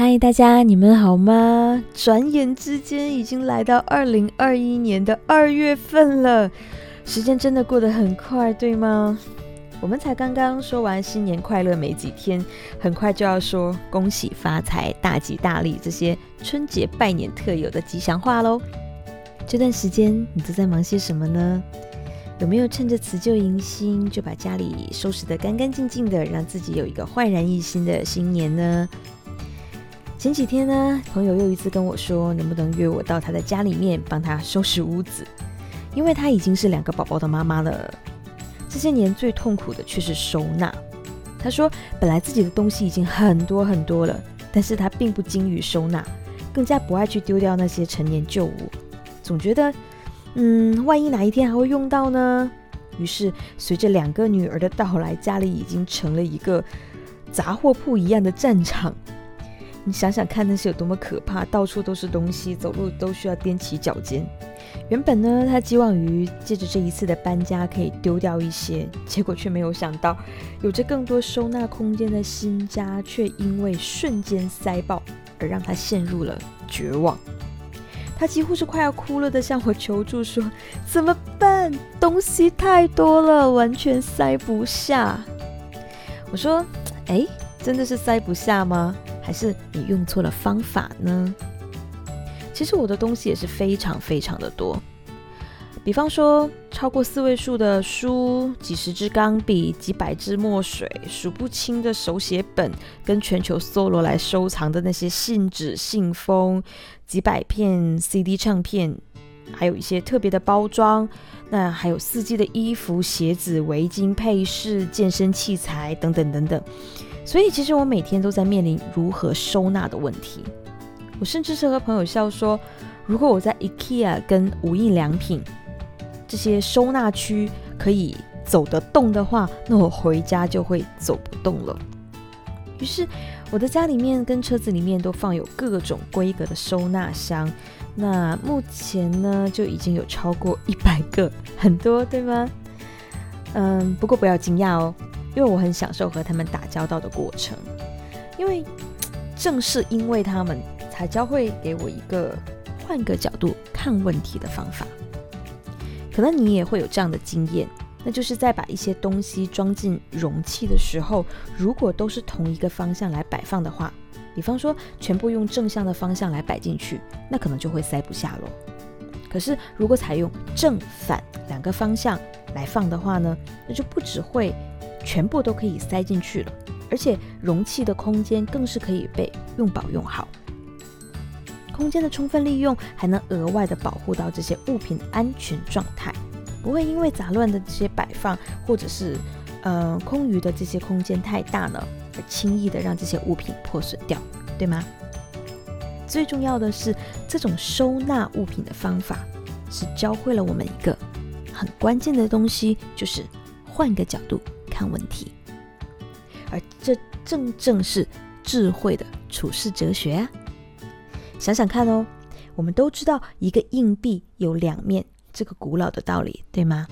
嗨，大家，你们好吗？转眼之间已经来到二零二一年的二月份了，时间真的过得很快，对吗？我们才刚刚说完新年快乐没几天，很快就要说恭喜发财、大吉大利这些春节拜年特有的吉祥话喽。这段时间你都在忙些什么呢？有没有趁着辞旧迎新，就把家里收拾得干干净净的，让自己有一个焕然一新的新年呢？前几天呢，朋友又一次跟我说，能不能约我到他的家里面帮他收拾屋子，因为他已经是两个宝宝的妈妈了。这些年最痛苦的却是收纳。他说，本来自己的东西已经很多很多了，但是他并不精于收纳，更加不爱去丢掉那些陈年旧物，总觉得，嗯，万一哪一天还会用到呢？于是，随着两个女儿的到来，家里已经成了一个杂货铺一样的战场。你想想看，那是有多么可怕！到处都是东西，走路都需要踮起脚尖。原本呢，他寄望于借着这一次的搬家可以丢掉一些，结果却没有想到，有着更多收纳空间的新家，却因为瞬间塞爆而让他陷入了绝望。他几乎是快要哭了的向我求助说：“怎么办？东西太多了，完全塞不下。”我说：“哎，真的是塞不下吗？”还是你用错了方法呢？其实我的东西也是非常非常的多，比方说超过四位数的书、几十支钢笔、几百支墨水、数不清的手写本，跟全球搜罗来收藏的那些信纸、信封、几百片 CD 唱片，还有一些特别的包装，那还有四季的衣服、鞋子、围巾、配饰、健身器材等等等等。所以，其实我每天都在面临如何收纳的问题。我甚至是和朋友笑说，如果我在 IKEA 跟无印良品这些收纳区可以走得动的话，那我回家就会走不动了。于是，我的家里面跟车子里面都放有各种规格的收纳箱。那目前呢，就已经有超过一百个，很多，对吗？嗯，不过不要惊讶哦。因为我很享受和他们打交道的过程，因为正是因为他们才教会给我一个换个角度看问题的方法。可能你也会有这样的经验，那就是在把一些东西装进容器的时候，如果都是同一个方向来摆放的话，比方说全部用正向的方向来摆进去，那可能就会塞不下喽。可是如果采用正反两个方向来放的话呢，那就不只会。全部都可以塞进去了，而且容器的空间更是可以被用饱用好。空间的充分利用，还能额外的保护到这些物品的安全状态，不会因为杂乱的这些摆放，或者是呃空余的这些空间太大呢，而轻易的让这些物品破损掉，对吗？最重要的是，这种收纳物品的方法，是教会了我们一个很关键的东西，就是换个角度。看问题，而这正正是智慧的处世哲学啊！想想看哦，我们都知道一个硬币有两面这个古老的道理，对吗？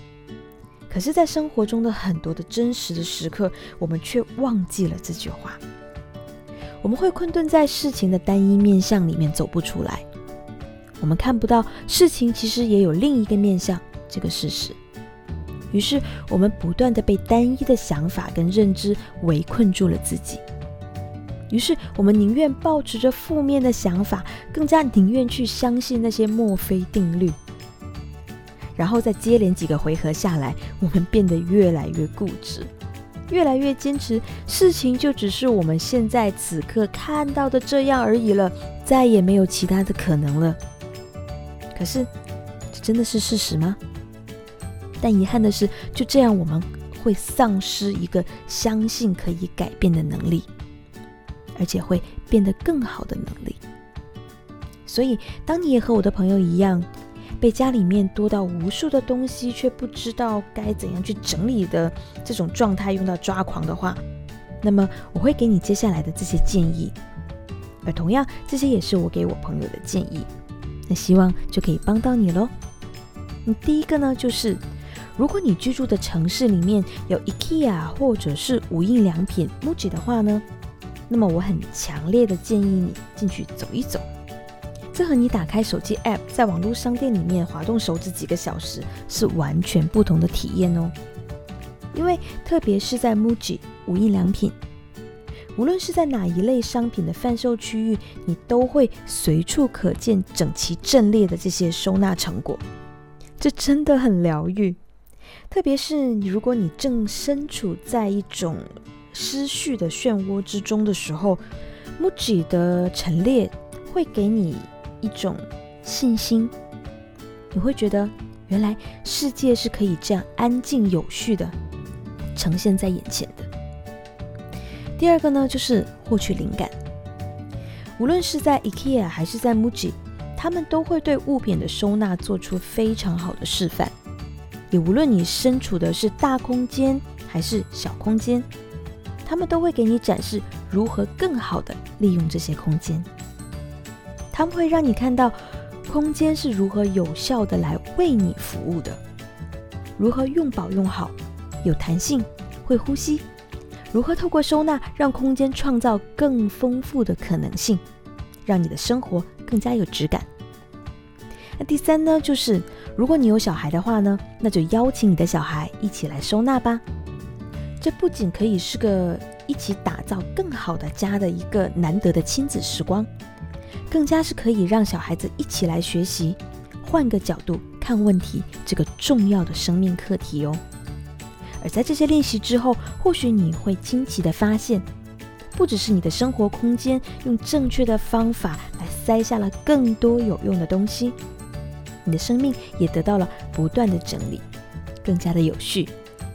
可是，在生活中的很多的真实的时刻，我们却忘记了这句话。我们会困顿在事情的单一面相里面走不出来，我们看不到事情其实也有另一个面相这个事实。于是，我们不断的被单一的想法跟认知围困住了自己。于是，我们宁愿保持着负面的想法，更加宁愿去相信那些墨菲定律。然后，再接连几个回合下来，我们变得越来越固执，越来越坚持，事情就只是我们现在此刻看到的这样而已了，再也没有其他的可能了。可是，这真的是事实吗？但遗憾的是，就这样我们会丧失一个相信可以改变的能力，而且会变得更好的能力。所以，当你也和我的朋友一样，被家里面多到无数的东西，却不知道该怎样去整理的这种状态用到抓狂的话，那么我会给你接下来的这些建议。而同样，这些也是我给我朋友的建议。那希望就可以帮到你喽。那第一个呢，就是。如果你居住的城市里面有 IKEA 或者是无印良品、MUJI 的话呢，那么我很强烈的建议你进去走一走。这和你打开手机 App 在网络商店里面滑动手指几个小时是完全不同的体验哦。因为特别是在 MUJI 无印良品，无论是在哪一类商品的贩售区域，你都会随处可见整齐阵列的这些收纳成果，这真的很疗愈。特别是如果你正身处在一种思绪的漩涡之中的时候，MUJI 的陈列会给你一种信心，你会觉得原来世界是可以这样安静有序的呈现在眼前的。第二个呢，就是获取灵感，无论是在 IKEA 还是在 MUJI，他们都会对物品的收纳做出非常好的示范。也无论你身处的是大空间还是小空间，他们都会给你展示如何更好的利用这些空间。他们会让你看到空间是如何有效的来为你服务的，如何用饱用好，有弹性，会呼吸，如何透过收纳让空间创造更丰富的可能性，让你的生活更加有质感。那第三呢，就是如果你有小孩的话呢，那就邀请你的小孩一起来收纳吧。这不仅可以是个一起打造更好的家的一个难得的亲子时光，更加是可以让小孩子一起来学习，换个角度看问题这个重要的生命课题哦。而在这些练习之后，或许你会惊奇的发现，不只是你的生活空间用正确的方法来塞下了更多有用的东西。你的生命也得到了不断的整理，更加的有序，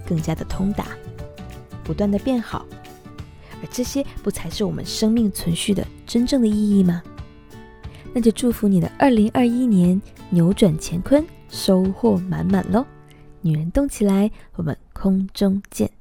更加的通达，不断的变好，而这些不才是我们生命存续的真正的意义吗？那就祝福你的二零二一年扭转乾坤，收获满满喽！女人动起来，我们空中见。